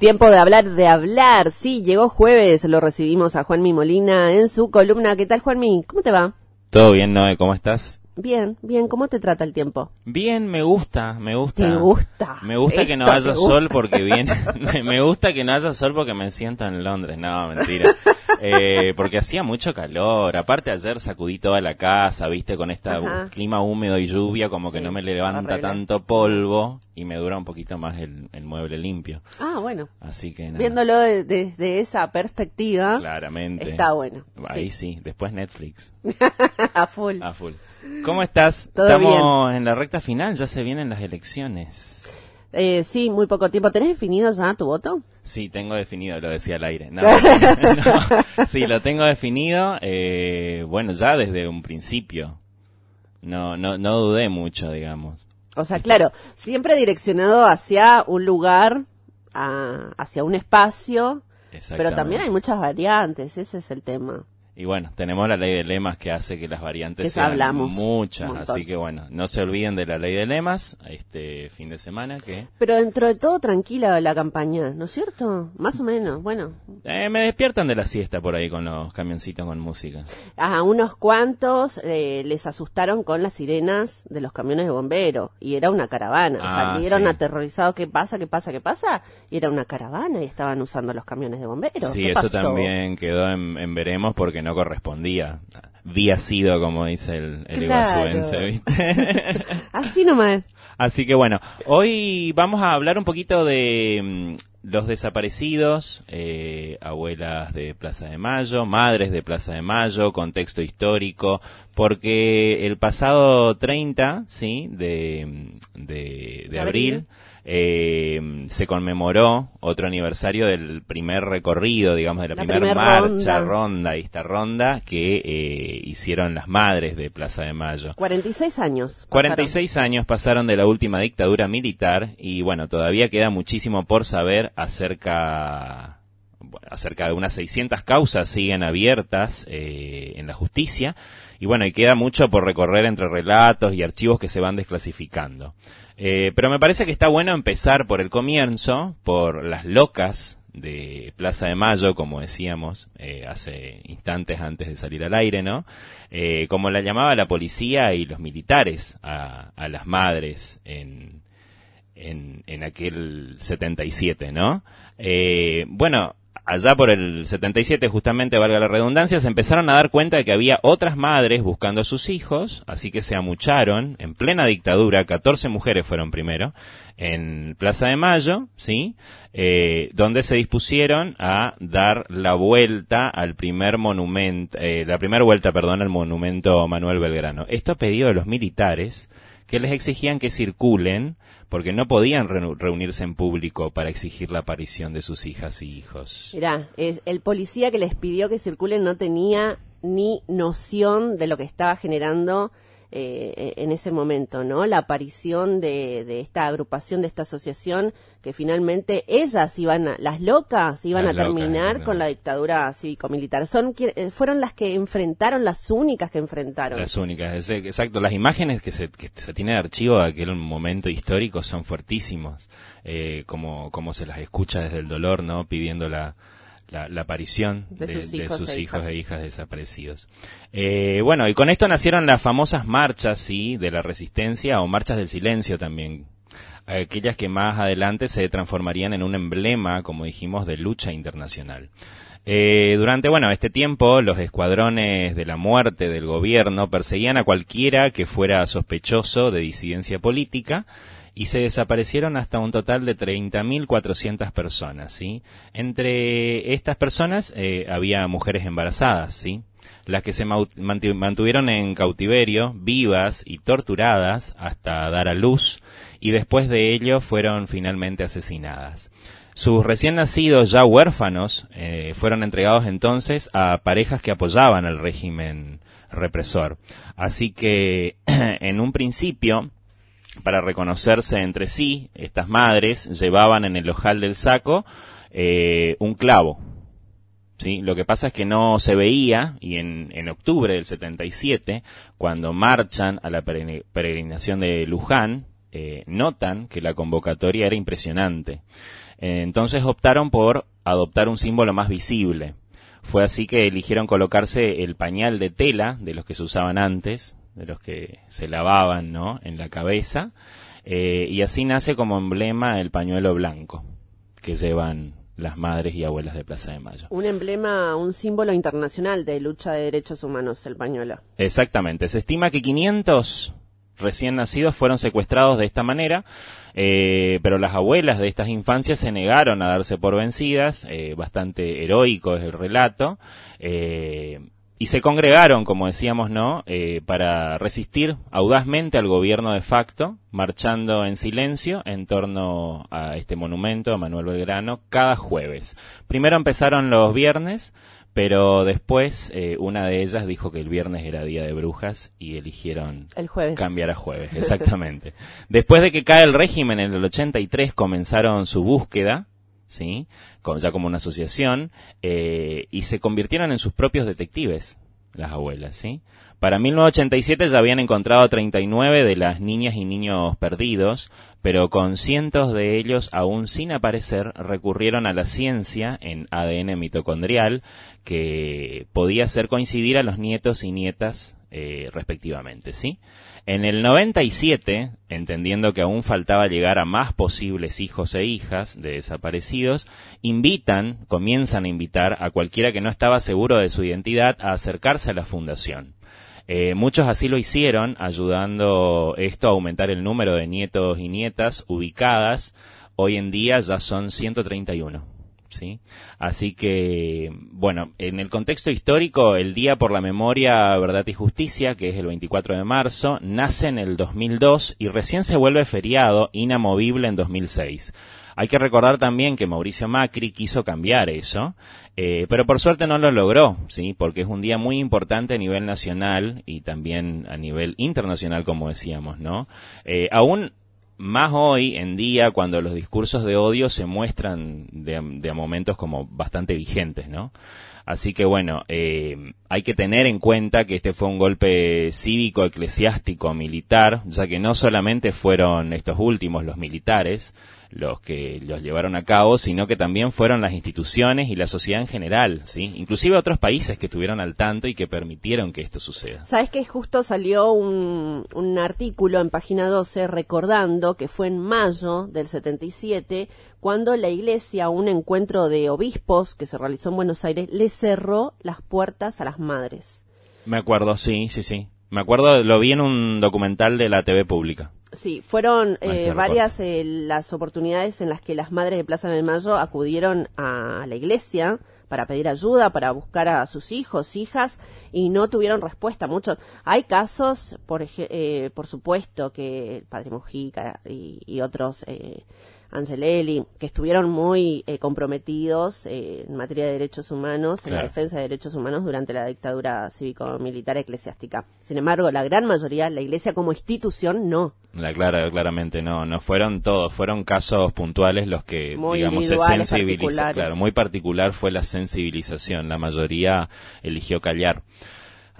Tiempo de hablar, de hablar. Sí, llegó jueves, lo recibimos a Juanmi Molina en su columna. ¿Qué tal, Juanmi? ¿Cómo te va? Todo bien, Noé, ¿cómo estás? Bien, bien. ¿Cómo te trata el tiempo? Bien, me gusta, me gusta. ¿Te gusta? Me gusta que no haya sol porque viene. me- me gusta que no haya sol porque me siento en Londres. No, mentira. Eh, porque hacía mucho calor. Aparte ayer sacudí toda la casa, viste, con este clima húmedo y lluvia, como que Sí, no me levanta horrible. tanto polvo y me dura un poquito más el, el mueble limpio. Ah, bueno. Así que nada. Viéndolo de- desde esa perspectiva, Claramente. está bueno. Ahí Sí. sí, después Netflix. a full. A full. ¿Cómo estás? Todo Estamos en la recta final, ya se vienen las elecciones. Eh, sí, muy poco tiempo. ¿Tenés definido ya tu voto? Sí, tengo definido, lo decía al aire. No, no. sí, lo tengo definido, eh, bueno, ya desde un principio. No, no, no dudé mucho, digamos. O sea, claro, siempre direccionado hacia un lugar, a- hacia un espacio, pero también hay muchas variantes, ese es el tema. Y bueno, tenemos la ley de lemas que hace que las variantes Que sean hablamos muchas, así que bueno, no se olviden de la ley de lemas este fin de semana que Pero dentro de todo tranquila la campaña, ¿no es cierto? Más o menos, bueno. eh, me despiertan de la siesta por ahí con los camioncitos con música. A unos cuantos eh, les asustaron con las sirenas de los camiones de bomberos y era una caravana. Ah, Salieron sí. aterrorizados, ¿qué pasa, qué pasa, qué pasa? Y era una caravana y estaban usando los camiones de bomberos. Sí, ¿Qué eso pasó? también quedó en, en veremos porque no correspondía. Vía sido, como dice el, el Claro. iguazuense, ¿viste? Así nomás. Así que bueno, hoy vamos a hablar un poquito de mm, los desaparecidos, eh, abuelas de Plaza de Mayo, madres de Plaza de Mayo, contexto histórico, porque el pasado 30, ¿sí? De, mm, de, de De abril, abril. Eh, se conmemoró otro aniversario del primer recorrido, digamos, de la, La primera primer marcha, ronda. ronda, y esta ronda que eh, hicieron las madres de Plaza de Mayo. 46 años. pasaron. 46 años pasaron de la última dictadura militar y bueno, todavía queda muchísimo por saber acerca acerca de unas 600 causas siguen abiertas eh, en la justicia y bueno, y queda mucho por recorrer entre relatos y archivos que se van desclasificando. Eh, pero me parece que está bueno empezar por el comienzo, por las locas de Plaza de Mayo, como decíamos eh, hace instantes antes de salir al aire, ¿no? Eh, como la llamaba la policía y los militares a, las madres en, en, en aquel 77, ¿no? Eh, bueno, allá por el 77, justamente, valga la redundancia, se empezaron a dar cuenta de que había otras madres buscando a sus hijos, así que se amucharon en plena dictadura, 14 mujeres fueron primero, en Plaza de Mayo, ¿sí? Eh, donde se dispusieron a dar la vuelta al primer monumento, eh, la primera vuelta, perdón, al monumento Manuel Belgrano. Esto a pedido de los militares, que les exigían que circulen porque no podían reunirse en público para exigir la aparición de sus hijas y hijos. Mirá, el policía que les pidió que circulen no tenía ni noción de lo que estaba generando eh, en ese momento, ¿no? La aparición de, de esta agrupación, de esta asociación, que finalmente ellas iban a, las locas iban Las a terminar con la dictadura cívico-militar. Son, eh, fueron las que enfrentaron, las únicas que enfrentaron. Las únicas, exacto. Las imágenes que se, que se tiene de archivo de aquel momento histórico son fuertísimos, eh, como, como se las escucha desde el dolor, ¿no? Pidiendo la, la, la aparición De de, sus de hijos sus e hijos hijas. e hijas desaparecidos. Eh, bueno, y con esto nacieron las famosas marchas, sí, de la resistencia o marchas del silencio también. Aquellas que más adelante se transformarían en un emblema, como dijimos, de lucha internacional. Eh, durante, bueno, este tiempo, los escuadrones de la muerte del gobierno perseguían a cualquiera que fuera sospechoso de disidencia política y se desaparecieron hasta un total de 30.400 personas, ¿sí? Entre estas personas eh, había mujeres embarazadas, ¿sí? Las que se mantuvieron en cautiverio, vivas y torturadas hasta dar a luz y después de ello fueron finalmente asesinadas. Sus recién nacidos, ya huérfanos, eh, fueron entregados entonces a parejas que apoyaban al régimen represor. Así que, en un principio, para reconocerse entre sí, estas madres llevaban en el ojal del saco eh, un clavo. ¿sí? Lo que pasa es que no se veía, y en, octubre del 77, cuando marchan a la peregrin- peregrinación de Luján, eh, notan que la convocatoria era impresionante. entonces optaron por adoptar un símbolo más visible. Fue así que eligieron colocarse el pañal de tela de los que se usaban antes, de los que se lavaban, ¿no? En la cabeza, eh, y así nace como emblema el pañuelo blanco que llevan las madres y abuelas de Plaza de Mayo. Un emblema, un símbolo internacional de lucha de derechos humanos, el pañuelo. Exactamente. Se estima que 500 recién nacidos fueron secuestrados de esta manera, eh, pero las abuelas de estas infancias se negaron a darse por vencidas, eh, bastante heroico es el relato, eh, y se congregaron, como decíamos, ¿no?, para resistir audazmente al gobierno de facto, marchando en silencio en torno a este monumento a Manuel Belgrano cada jueves. Primero empezaron los viernes, pero después eh, una de ellas dijo que el viernes era día de brujas y eligieron cambiar a jueves, exactamente. después de que cae el régimen en el 83 comenzaron su búsqueda, ¿sí? ya como una asociación, eh, y se convirtieron en sus propios detectives, las abuelas, ¿sí? Para 1987 ya habían encontrado 39 de las niñas y niños perdidos, pero con cientos de ellos aún sin aparecer recurrieron a la ciencia en ADN mitocondrial que podía hacer coincidir a los nietos y nietas eh, respectivamente, ¿sí? En el 97, entendiendo que aún faltaba llegar a más posibles hijos e hijas de desaparecidos, invitan, comienzan a invitar a cualquiera que no estaba seguro de su identidad a acercarse a la fundación. Eh, muchos así lo hicieron, ayudando esto a aumentar el número de nietos y nietas ubicadas. Hoy en día ya son 131. ¿Sí? Así que, bueno, en el contexto histórico, el Día por la Memoria, Verdad y Justicia, que es el 24 de marzo, nace en el 2002 y recién se vuelve feriado inamovible en 2006. Hay que recordar también que Mauricio Macri quiso cambiar eso, eh, pero por suerte no lo logró, sí, porque es un día muy importante a nivel nacional y también a nivel internacional, como decíamos, ¿no? Eh, aún más hoy en día cuando los discursos de odio se muestran de, momentos como bastante vigentes, ¿no? Así que bueno, eh, hay que tener en cuenta que este fue un golpe cívico, eclesiástico, militar, ya que no solamente fueron estos últimos los militares, los que los llevaron a cabo, sino que también fueron las instituciones y la sociedad en general, ¿sí? Inclusive otros países que estuvieron al tanto y que permitieron que esto suceda. Sabes que justo salió un, un artículo en página 12 recordando que fue en mayo del 77 cuando la iglesia, un encuentro de obispos que se realizó en Buenos Aires, le cerró las puertas a las madres. Me acuerdo, sí, sí, sí. Me acuerdo, lo vi en un documental de la TV pública. Sí, fueron eh, varias eh, las oportunidades en las que las madres de Plaza de Mayo acudieron a la iglesia para pedir ayuda, para buscar a sus hijos, hijas, y no tuvieron respuesta. Muchos. Hay casos, por, eh, por supuesto, que el padre Mujica y, y otros eh, Angelelli, que estuvieron muy eh, comprometidos eh, en materia de derechos humanos, en la defensa de derechos humanos durante la dictadura cívico-militar eclesiástica. Sin embargo, la gran mayoría, la Iglesia como institución, no. La clara, claramente no, no fueron todos, fueron casos puntuales los que, digamos, se sensibilizaron. Claro, muy particular fue la sensibilización, la mayoría eligió callar.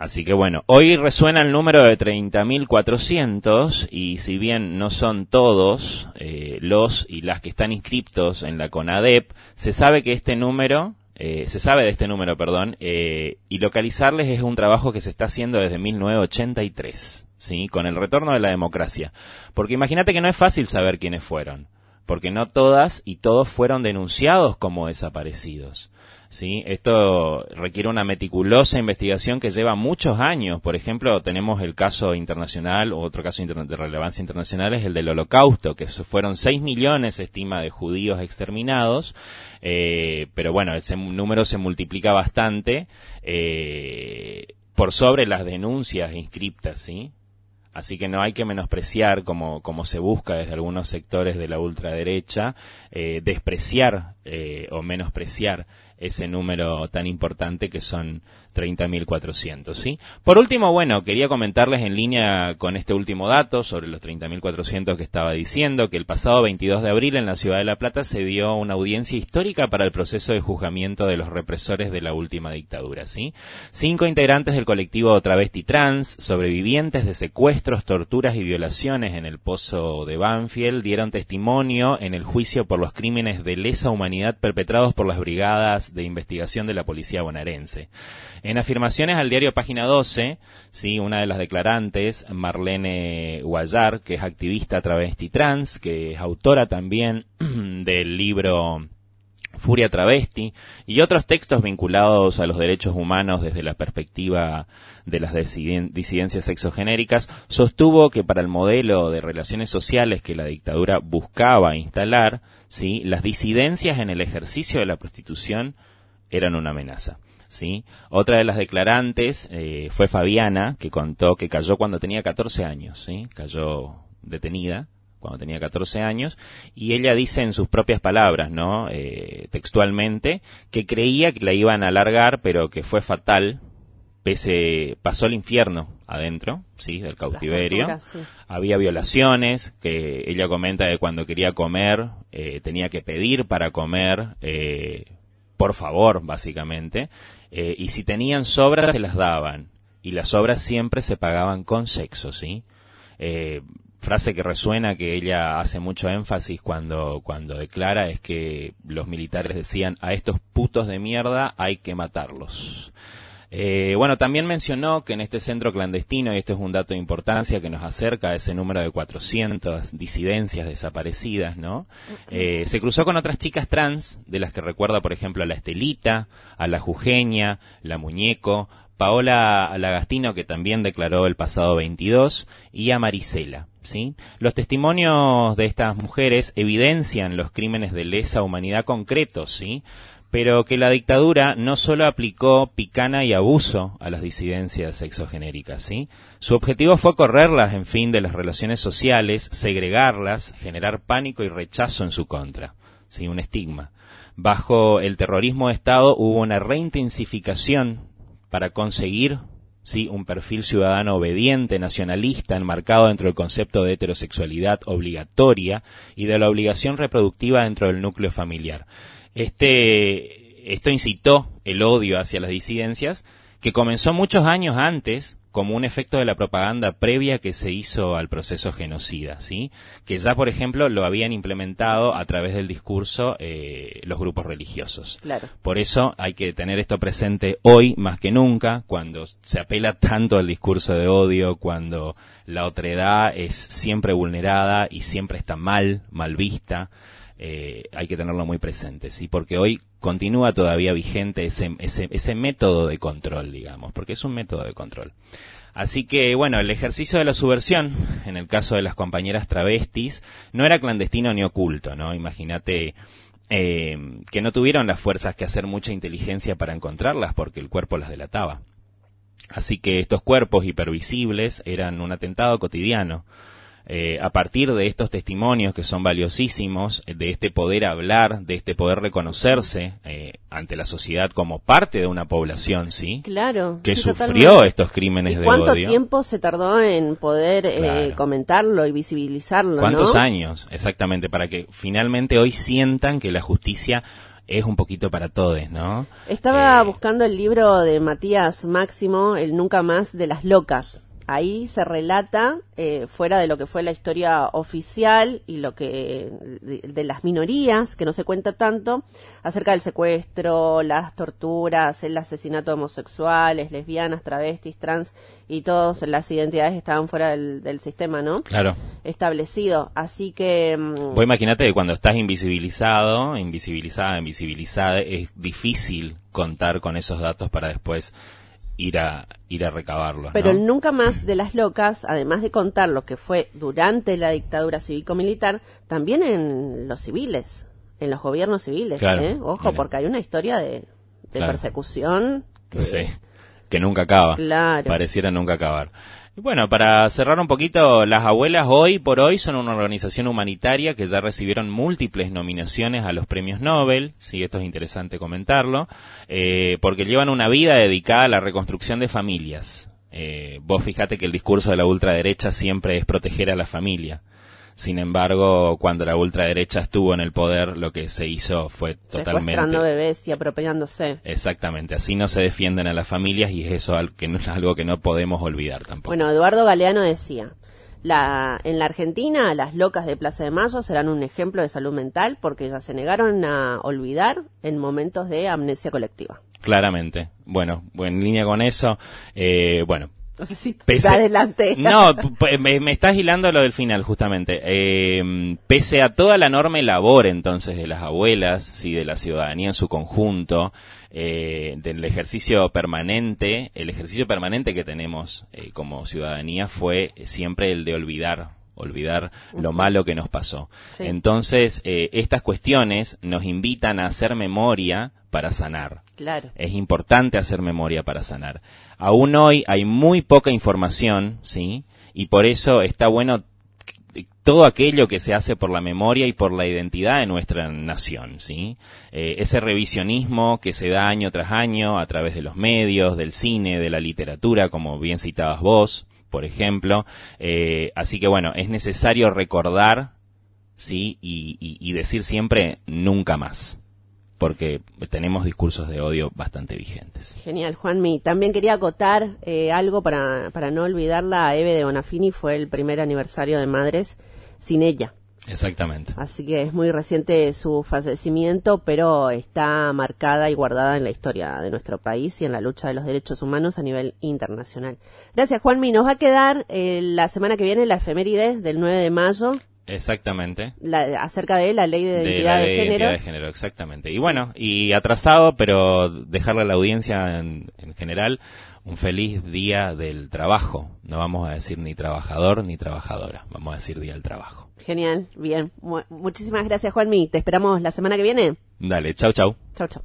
Así que bueno, hoy resuena el número de 30.400 y si bien no son todos eh, los y las que están inscriptos en la CONADEP, se sabe que este número, eh, se sabe de este número, perdón, eh, y localizarles es un trabajo que se está haciendo desde 1983, ¿sí? Con el retorno de la democracia. Porque imagínate que no es fácil saber quiénes fueron, porque no todas y todos fueron denunciados como desaparecidos. ¿sí? Esto requiere una meticulosa investigación que lleva muchos años. Por ejemplo, tenemos el caso internacional, o otro caso de relevancia internacional es el del Holocausto, que fueron 6 millones, se estima, de judíos exterminados, eh, pero bueno, ese número se multiplica bastante eh, por sobre las denuncias inscriptas, ¿sí? Así que no hay que menospreciar, como, como se busca desde algunos sectores de la ultraderecha, eh, despreciar o menospreciar ese número tan importante que son 30.400, ¿sí? Por último, bueno, quería comentarles en línea con este último dato sobre los 30.400 que estaba diciendo que el pasado 22 de abril en la ciudad de La Plata se dio una audiencia histórica para el proceso de juzgamiento de los represores de la última dictadura, ¿sí? Cinco integrantes del colectivo Travesti Trans, sobrevivientes de secuestros, torturas y violaciones en el pozo de Banfield, dieron testimonio en el juicio por los crímenes de lesa humanidad perpetrados por las brigadas de investigación de la policía bonaerense. En afirmaciones al diario Página 12, sí, una de las declarantes, Marlene Guayar, que es activista travesti trans, que es autora también del libro Furia Travesti y otros textos vinculados a los derechos humanos desde la perspectiva de las disidencias sexogenéricas, sostuvo que para el modelo de relaciones sociales que la dictadura buscaba instalar, ¿sí? las disidencias en el ejercicio de la prostitución eran una amenaza. ¿sí? Otra de las declarantes eh, fue Fabiana, que contó que cayó cuando tenía 14 años, ¿sí? Cayó detenida cuando tenía 14 años, y ella dice en sus propias palabras, ¿no? Eh, textualmente, que creía que la iban a alargar, pero que fue fatal, pese, pasó el infierno adentro, sí, del cautiverio. Había violaciones, que ella comenta que cuando quería comer, eh, tenía que pedir para comer, por favor, básicamente. Eh, y si tenían sobras, se las daban. Y las sobras siempre se pagaban con sexo, ¿sí? Eh, frase que resuena que ella hace mucho énfasis cuando, cuando declara es que los militares decían a estos putos de mierda hay que matarlos. Eh, bueno, también mencionó que en este centro clandestino, y esto es un dato de importancia que nos acerca a ese número de 400 disidencias desaparecidas, ¿no? Eh, se cruzó con otras chicas trans, de las que recuerda, por ejemplo, a la Estelita, a la Jujeña, la Muñeco, Paola Lagastino, que también declaró el pasado 22, y a Marisela. ¿sí? Los testimonios de estas mujeres evidencian los crímenes de lesa humanidad concretos, ¿sí? Pero que la dictadura no solo aplicó picana y abuso a las disidencias sexogenéricas, ¿sí? Su objetivo fue correrlas en fin de las relaciones sociales, segregarlas, generar pánico y rechazo en su contra, ¿sí? Un estigma. Bajo el terrorismo de Estado hubo una reintensificación para conseguir ¿sí? un perfil ciudadano obediente, nacionalista, enmarcado dentro del concepto de heterosexualidad obligatoria y de la obligación reproductiva dentro del núcleo familiar. Este, esto incitó el odio hacia las disidencias, que comenzó muchos años antes como un efecto de la propaganda previa que se hizo al proceso genocida, ¿sí? Que ya, por ejemplo, lo habían implementado a través del discurso eh, los grupos religiosos. Claro. Por eso hay que tener esto presente hoy más que nunca, cuando se apela tanto al discurso de odio, cuando la otredad es siempre vulnerada y siempre está mal, mal vista. Eh, hay que tenerlo muy presente, ¿sí? Porque hoy continúa todavía vigente ese, ese, ese método de control, digamos, porque es un método de control. Así que, bueno, el ejercicio de la subversión, en el caso de las compañeras travestis, no era clandestino ni oculto, ¿no? Imagínate eh, que no tuvieron las fuerzas que hacer mucha inteligencia para encontrarlas porque el cuerpo las delataba. Así que estos cuerpos hipervisibles eran un atentado cotidiano eh, a partir de estos testimonios que son valiosísimos, eh, de este poder hablar, de este poder reconocerse eh, ante la sociedad como parte de una población, ¿sí? Claro. Que sufrió estos crímenes de ¿Cuánto odio. tiempo se tardó en poder comentarlo y visibilizarlo? ¿Cuántos años? Exactamente, para que finalmente hoy sientan que la justicia es un poquito para todos, ¿no? Estaba buscando el libro de Matías Máximo, El Nunca Más de las Locas ahí se relata, eh, fuera de lo que fue la historia oficial y lo que de, las minorías, que no se cuenta tanto, acerca del secuestro, las torturas, el asesinato de homosexuales, lesbianas, travestis, trans y todas las identidades estaban fuera del, sistema, ¿no? Claro. Establecido. Así que. Mm, Vos imagínate que cuando estás invisibilizado, invisibilizada, invisibilizada, es difícil contar con esos datos para después ir a, ir a recabarlos. Pero nunca más de las locas, además de contar lo que fue durante la dictadura cívico-militar, también en los civiles, en los gobiernos civiles. ¿eh? Ojo, porque hay una historia de, persecución. sí. Que nunca acaba. Claro. Pareciera nunca acabar. Y bueno, para cerrar un poquito, las abuelas hoy por hoy son una organización humanitaria que ya recibieron múltiples nominaciones a los premios Nobel, sí, esto es interesante comentarlo, eh, porque llevan una vida dedicada a la reconstrucción de familias. Eh, vos fijate que el discurso de la ultraderecha siempre es proteger a la familia. Sin embargo, cuando la ultraderecha estuvo en el poder, lo que se hizo fue totalmente... Secuestrando bebés y apropiándose. Exactamente, así no se defienden a las familias y es eso algo que no podemos olvidar tampoco. Bueno, Eduardo Galeano decía, la, en la Argentina las locas de Plaza de Mayo serán un ejemplo de salud mental porque ellas se negaron a olvidar en momentos de amnesia colectiva. Claramente. Bueno, en línea con eso, eh, bueno, No sé si Pese- adelante. No, me, me estás hilando lo del final, justamente. Eh, pese a toda la enorme labor, entonces, de las abuelas, sí, de la ciudadanía en su conjunto, eh, del ejercicio permanente, el ejercicio permanente que tenemos eh, como ciudadanía fue siempre el de olvidar olvidar lo malo que nos pasó. Sí. Entonces, eh, estas cuestiones nos invitan a hacer memoria para sanar. Claro. Es importante hacer memoria para sanar. Aún hoy hay muy poca información, ¿sí? Y por eso está bueno todo aquello que se hace por la memoria y por la identidad de nuestra nación, ¿sí? Eh, ese revisionismo que se da año tras año a través de los medios, del cine, de la literatura, como bien citabas vos, por ejemplo. Eh, así que bueno, es necesario recordar, ¿sí? Y, y- y decir siempre nunca más porque tenemos discursos de odio bastante vigentes. Genial, Juanmi. También quería acotar eh, algo para, para no olvidarla. Eve de Bonafini fue el primer aniversario de Madres sin ella. Exactamente. Así que es muy reciente su fallecimiento, pero está marcada y guardada en la historia de nuestro país y en la lucha de los derechos humanos a nivel internacional. Gracias, Juanmi. Nos va a quedar eh, la semana que viene la efeméride del 9 de mayo Exactamente. la- acerca de la ley de De identidad la de, ley de género. identidad de género, exactamente. Y bueno, y atrasado, pero dejarle a la audiencia en, en general un feliz día del trabajo. No vamos a decir ni trabajador ni trabajadora, vamos a decir día del trabajo. Genial, bien. Mu- muchísimas gracias, Juanmi. Te esperamos la semana que viene. Dale, chau chau. Chau, chau.